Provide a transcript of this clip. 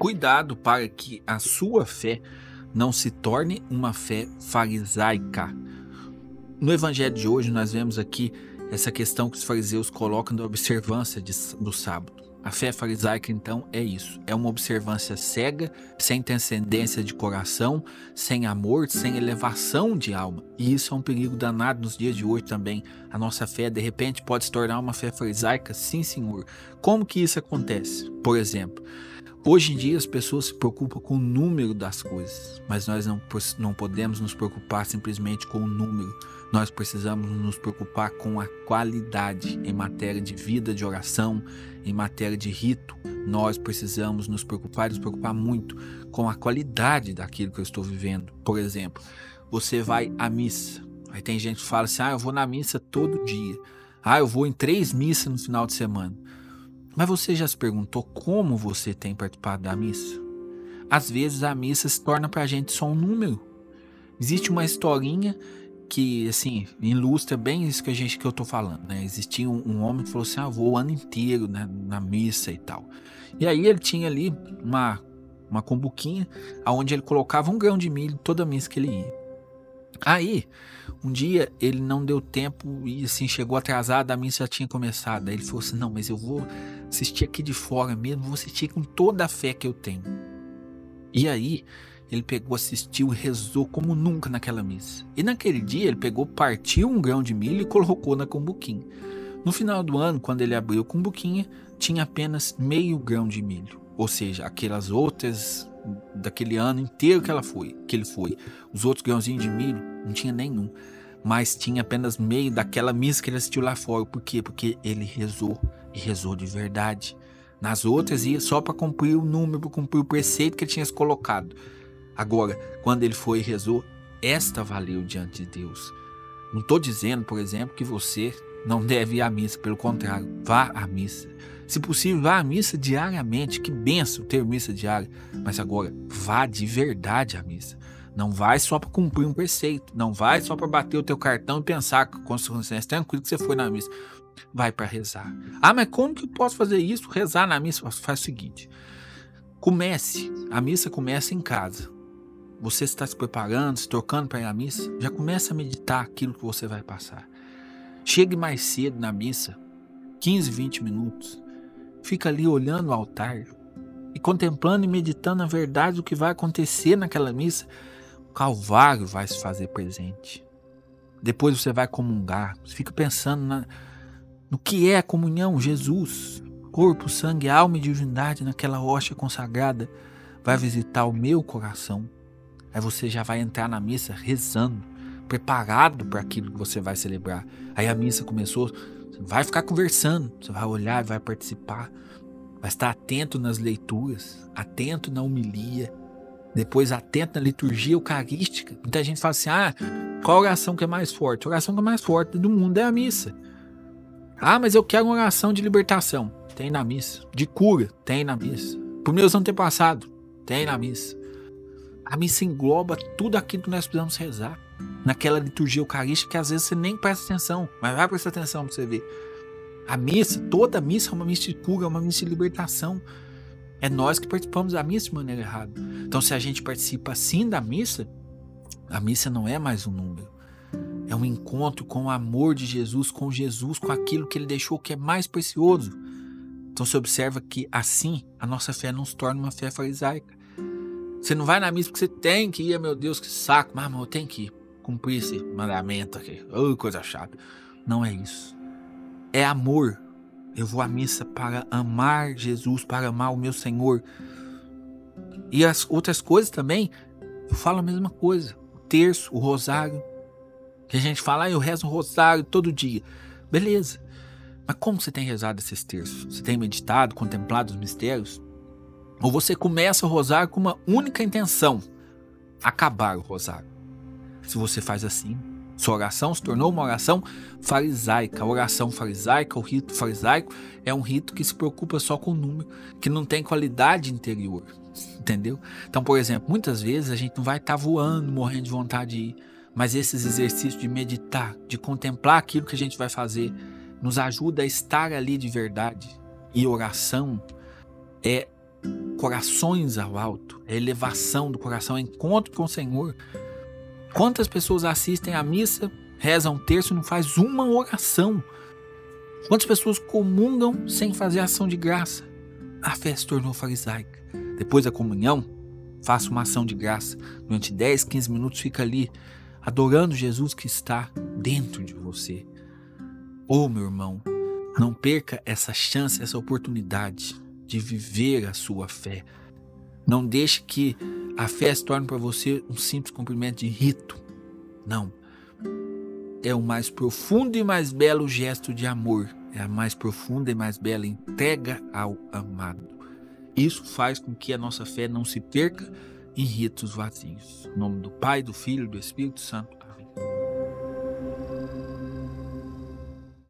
Cuidado para que a sua fé não se torne uma fé farisaica. No evangelho de hoje, nós vemos aqui essa questão que os fariseus colocam da observância de, do sábado. A fé farisaica, então, é isso: é uma observância cega, sem transcendência de coração, sem amor, sem elevação de alma. E isso é um perigo danado nos dias de hoje também. A nossa fé, de repente, pode se tornar uma fé farisaica? Sim, senhor. Como que isso acontece? Por exemplo, Hoje em dia as pessoas se preocupam com o número das coisas, mas nós não, não podemos nos preocupar simplesmente com o número. Nós precisamos nos preocupar com a qualidade em matéria de vida de oração, em matéria de rito. Nós precisamos nos preocupar e nos preocupar muito com a qualidade daquilo que eu estou vivendo. Por exemplo, você vai à missa. Aí tem gente que fala assim: ah, eu vou na missa todo dia. Ah, eu vou em três missas no final de semana. Mas você já se perguntou como você tem participado da missa? Às vezes a missa se torna para a gente só um número. Existe uma historinha que, assim, ilustra bem isso que a gente que eu tô falando, né? Existia um, um homem que falou assim: ah, vou o ano inteiro né, na missa e tal. E aí ele tinha ali uma, uma combuquinha onde ele colocava um grão de milho toda missa que ele ia. Aí, um dia ele não deu tempo e assim chegou atrasado, a missa já tinha começado. Aí ele falou assim: "Não, mas eu vou assistir aqui de fora mesmo, vou assistir com toda a fé que eu tenho". E aí, ele pegou, assistiu e rezou como nunca naquela missa. E naquele dia ele pegou, partiu um grão de milho e colocou na cumbuquinha. No final do ano, quando ele abriu a cumbuquinha, tinha apenas meio grão de milho. Ou seja, aquelas outras daquele ano inteiro que ela foi, que ele foi. Os outros grãozinhos de milho não tinha nenhum, mas tinha apenas meio daquela missa que ele assistiu lá fora. Por quê? Porque ele rezou e rezou de verdade. Nas outras ia só para cumprir o número, para cumprir o preceito que ele tinha colocado. Agora, quando ele foi e rezou, esta valeu diante de Deus. Não estou dizendo, por exemplo, que você não deve ir à missa, pelo contrário, vá à missa. Se possível, vá à missa diariamente. Que benção ter missa diária. Mas agora, vá de verdade à missa. Não vai só para cumprir um preceito. Não vai só para bater o teu cartão e pensar com consciência tranquilo que você foi na missa. Vai para rezar. Ah, mas como que eu posso fazer isso? Rezar na missa? Faz o seguinte. Comece. A missa começa em casa. Você está se preparando, se trocando para ir à missa. Já começa a meditar aquilo que você vai passar. Chegue mais cedo na missa. 15, 20 minutos fica ali olhando o altar e contemplando e meditando a verdade do que vai acontecer naquela missa, o Calvário vai se fazer presente. Depois você vai comungar, você fica pensando na, no que é a comunhão, Jesus, corpo, sangue, alma e divindade naquela hóstia consagrada, vai visitar o meu coração. Aí você já vai entrar na missa rezando, preparado para aquilo que você vai celebrar. Aí a missa começou, vai ficar conversando, você vai olhar, vai participar, vai estar atento nas leituras, atento na homilia, depois atento na liturgia eucarística. Muita gente fala assim: ah, qual oração que é mais forte? A oração que é mais forte do mundo é a missa. Ah, mas eu quero uma oração de libertação. Tem na missa. De cura, tem na missa. Por meus antepassados, tem na missa. A missa engloba tudo aquilo que nós precisamos rezar naquela liturgia eucarística que às vezes você nem presta atenção, mas vai prestar atenção para você ver. A missa, toda a missa é uma missa de cura, é uma missa de libertação. É nós que participamos da missa de maneira errada. Então, se a gente participa assim da missa, a missa não é mais um número. É um encontro com o amor de Jesus, com Jesus, com aquilo que ele deixou que é mais precioso. Então, você observa que assim a nossa fé não se torna uma fé farisaica. Você não vai na missa porque você tem que ir, meu Deus, que saco, mas eu tenho que ir cumprir esse mandamento aqui. Oh, coisa chata. Não é isso. É amor. Eu vou à missa para amar Jesus, para amar o meu Senhor. E as outras coisas também, eu falo a mesma coisa. O terço, o rosário. Que a gente fala, ah, eu rezo o rosário todo dia. Beleza. Mas como você tem rezado esses terços? Você tem meditado, contemplado os mistérios? Ou você começa o rosário com uma única intenção: acabar o rosário? Se você faz assim, sua oração se tornou uma oração farisaica. A oração farisaica, o rito farisaico, é um rito que se preocupa só com o número, que não tem qualidade interior. Entendeu? Então, por exemplo, muitas vezes a gente não vai estar tá voando, morrendo de vontade de ir, mas esses exercícios de meditar, de contemplar aquilo que a gente vai fazer, nos ajuda a estar ali de verdade. E oração é corações ao alto, é elevação do coração, é encontro com o Senhor. Quantas pessoas assistem à missa, rezam um terço e não faz uma oração? Quantas pessoas comungam sem fazer ação de graça? A fé se tornou farisaica. Depois da comunhão, faça uma ação de graça. Durante 10, 15 minutos fica ali, adorando Jesus que está dentro de você. Oh, meu irmão, não perca essa chance, essa oportunidade de viver a sua fé. Não deixe que a fé se torne para você um simples cumprimento de rito. Não. É o mais profundo e mais belo gesto de amor. É a mais profunda e mais bela entrega ao amado. Isso faz com que a nossa fé não se perca em ritos vazios. Em nome do Pai, do Filho e do Espírito Santo. Amém.